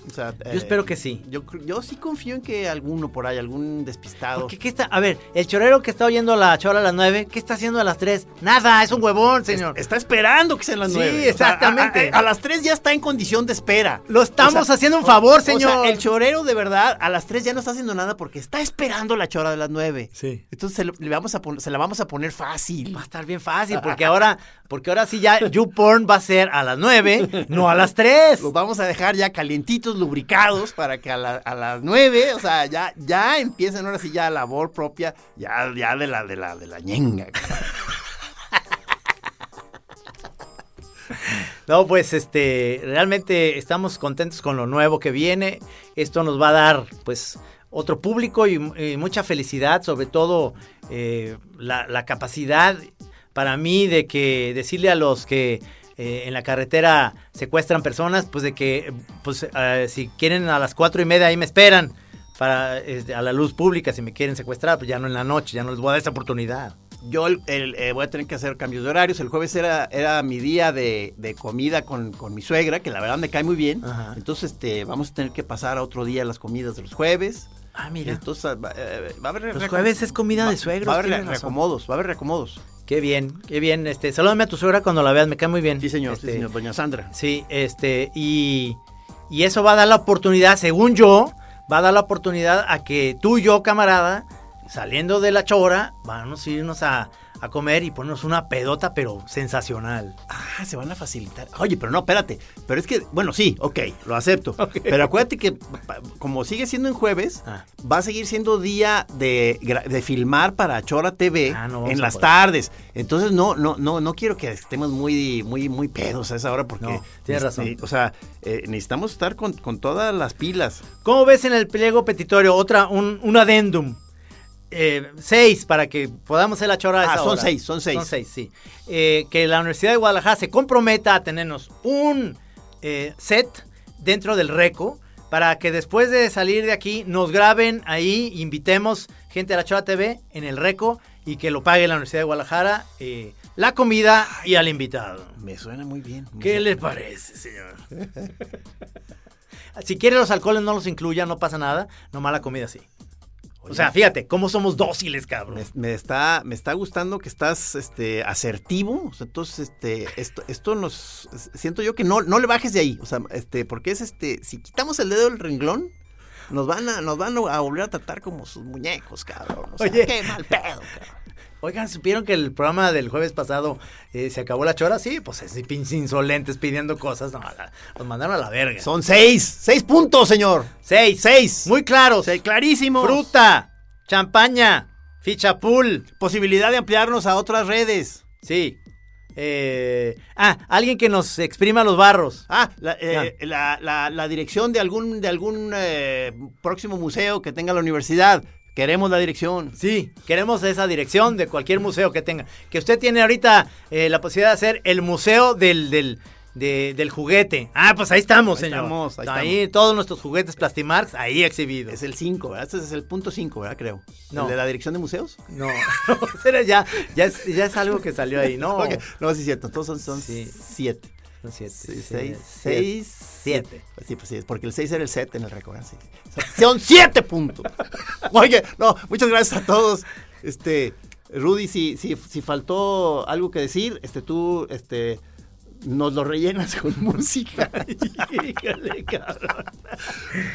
O sea, Yo eh, espero que sí. Yo, yo sí confío en que alguno por ahí, algún despistado. Porque, ¿qué está? A ver, el chorero que está oyendo la chora a las 9, ¿qué está haciendo a las 3? Nada, es un huevón, señor. Está esperando que sean las Sí, 9. exactamente. a, a- a las 3 ya está en condición de espera. Lo estamos O sea, haciendo un favor, o- o sea, señor. el chorero de verdad a las 3 ya no está haciendo nada porque está esperando la chora de las 9. Sí. Entonces se, lo- le vamos a se la vamos a poner fácil. Va a estar bien fácil, porque ahora, porque ahora sí ya YouPorn va a ser a las 9, no a las 3. Los vamos a dejar ya calientitos, lubricados, para que a, la- a las 9, o sea, ya, ya empiecen ahora sí ya labor propia, ya, ya de la, de la, de la ñenga. No, pues este, realmente estamos contentos con lo nuevo que viene. Esto nos va a dar, pues, otro público y, y mucha felicidad, sobre todo eh, la, la capacidad para mí de que decirle a los que eh, en la carretera secuestran personas, pues de que, pues, eh, si quieren a las cuatro y media ahí me esperan para este, a la luz pública, si me quieren secuestrar, pues ya no en la noche, ya no les voy a dar esa oportunidad. Yo el- el, eh, voy a tener que hacer cambios de horarios. El jueves era, era mi día de, de comida con, con mi suegra, que la verdad me cae muy bien. Ajá. Entonces este, vamos a tener que pasar a otro día las comidas de los jueves. Ah, mira. Entonces va, eh, va a haber... Los jueves es comida va- de suegros, Va a haber reacomodos, va a haber reacomodos. Qué bien, qué bien. Este, salúdame a tu suegra cuando la veas, me cae muy bien. Sí, señor, sí, Este, señor, doña Sandra. Sí, este, y, y eso va a dar la oportunidad, según yo, va a dar la oportunidad a que tú y yo, camarada, saliendo de la chora, vamos a irnos a, a comer y ponernos una pedota, pero sensacional. Ah, se van a facilitar. Oye, pero no, espérate. Pero es que, bueno, sí, ok, lo acepto. Pero acuérdate que como sigue siendo en jueves, Ah. va a seguir siendo día de, de filmar para Chora TV Ah, no en las tardes. Entonces no, no, no, no quiero que estemos muy, muy, muy pedos a esa hora porque. No, tienes razón. O sea, eh, necesitamos estar con, con todas las pilas. ¿Cómo ves en el pliego petitorio otra, un, un adendum? Eh, seis, para que podamos hacer la chora a Ah, son hora. seis, son seis. Son seis, sí. Eh, que la Universidad de Guadalajara se comprometa a tenernos un eh, set dentro del RECO para que después de salir de aquí nos graben ahí, invitemos gente a la Chora TV en el RECO y que lo pague la Universidad de Guadalajara, eh, la comida y al invitado. Me suena muy bien. ¿Qué le parece, señor? si quiere los alcoholes no los incluya, no pasa nada, nomás la comida sí. O sea, fíjate, cómo somos dóciles, cabrón. Me, me está, me está gustando que estás este, asertivo. O sea, entonces, este, esto, esto nos. Siento yo que no, no le bajes de ahí. O sea, este, porque es este. Si quitamos el dedo del renglón, nos van a, nos van a volver a tratar como sus muñecos, cabrón. O sea, Oye. qué mal pedo, cabrón. Oigan, ¿supieron que el programa del jueves pasado eh, se acabó la chora? Sí, pues es pinches insolentes pidiendo cosas. No, la- los mandaron a la verga. Son seis, seis puntos, señor. seis. Seis. Muy claros. Sí, clarísimos. Fruta, champaña, ficha pool. Posibilidad de ampliarnos a otras redes. Sí. Eh, ah, alguien que nos exprima los barros. Ah, la, eh, la- la- la dirección de algún, de algún eh, próximo museo que tenga la universidad. Queremos la dirección. Sí, queremos esa dirección de cualquier museo que tenga. Que usted tiene ahorita eh, la posibilidad de hacer el museo del, del, de- del juguete. Ah, pues ahí estamos, Ahí señor. estamos, ahí ahí todos nuestros juguetes Plastimarks ahí exhibidos. Es el 5, ¿verdad? Este es el punto 5, ¿verdad? Creo. No. ¿El de la dirección de museos? No, ya, ya, es, ya es algo que salió ahí, ¿no? No, sí es cierto. Todos son, son Sí. siete. Siete, Sí, seis, siete. seis, Siete. Pues sí, pues sí, porque el 6 era el 7 en el récord. Sí. Son siete puntos. Oye, no, muchas gracias a todos. Este, Rudy, si, si, si faltó algo que decir, este, tú, este, nos lo rellenas con música. Híjole, cabrón.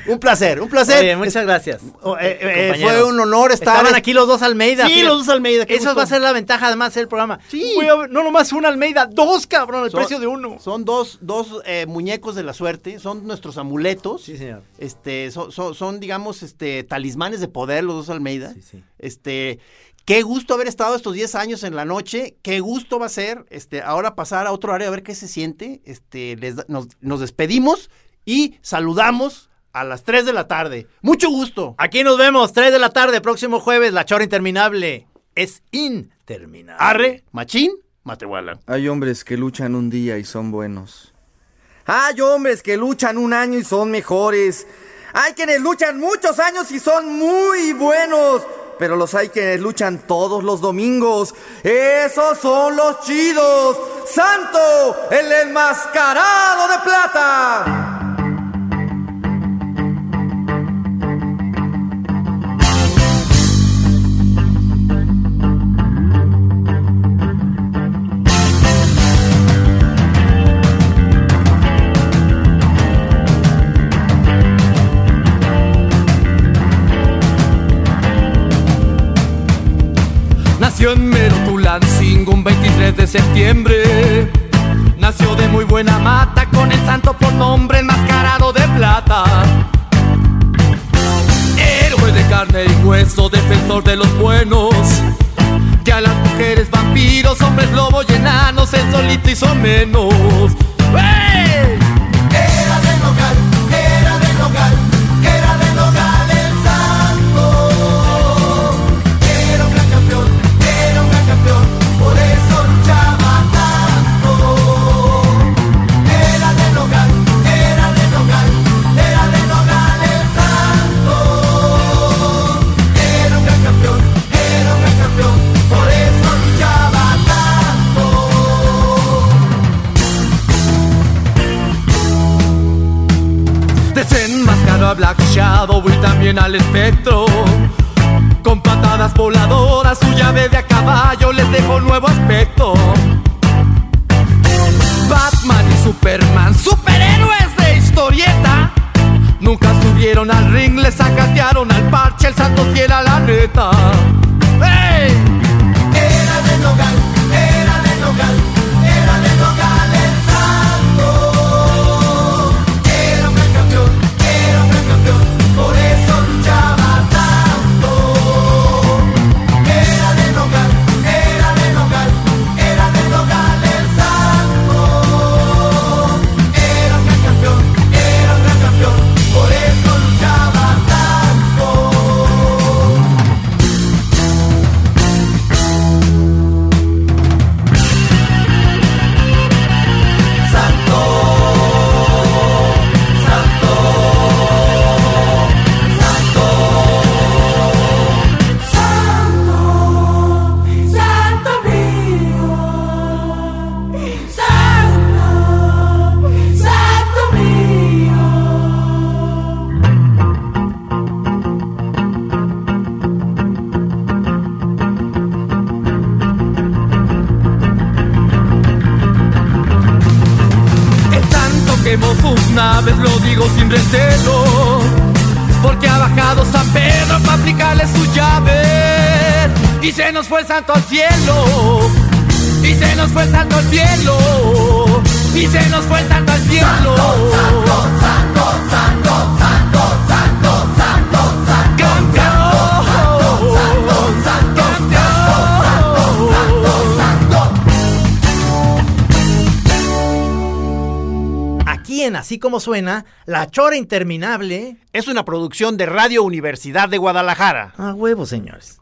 un placer, un placer. Oye, muchas gracias. Oh, eh, eh, fue un honor estar. Estaban aquí los dos Almeida. Sí, fíjate. los dos Almeida. Eso va a ser la ventaja además de hacer el programa. Sí. Voy a ver, no nomás una Almeida, dos, cabrón, el Son- precio de uno. Son dos, dos eh, muñecos de la suerte, son nuestros amuletos. Sí, señor. Este, son, son, son, digamos, este, talismanes de poder, los dos Almeida. Sí, sí. Este, qué gusto haber estado estos 10 años en la noche. Qué gusto va a ser, este, ahora pasar a otro área a ver qué se siente. Este, les nos, nos despedimos y saludamos a las 3 de la tarde. Mucho gusto. Aquí nos vemos, 3 de la tarde, próximo jueves, La Chora Interminable. es interminable. Arre, machín, matehuala. Hay hombres que luchan un día y son buenos. Hay hombres que luchan un año y son mejores. Hay quienes luchan muchos años y son muy buenos. Pero los hay quienes luchan todos los domingos. Esos son los chidos. Santo, el enmascarado de plata. Nació en Merotulancingo un 23 de septiembre. Nació de muy buena mata con el santo por nombre enmascarado de plata. Héroe de carne y hueso, defensor de los buenos. Que a las mujeres vampiros, hombres lobos y enanos, el solito hizo menos. Black Shadow y también al espectro. Con patadas voladoras, su llave de a caballo les dejó nuevo aspecto. Batman y Superman, superhéroes de historieta. Nunca subieron al ring, le sacatearon al parche, el santo fiel a la neta. ¡Hey! Nos fue el santo al cielo. Y se nos fue el santo al cielo. Y se nos fue el santo al cielo. Aquí en Así Como Suena, La Chora Interminable. Es una producción de Radio Universidad de Guadalajara. A huevo, señores.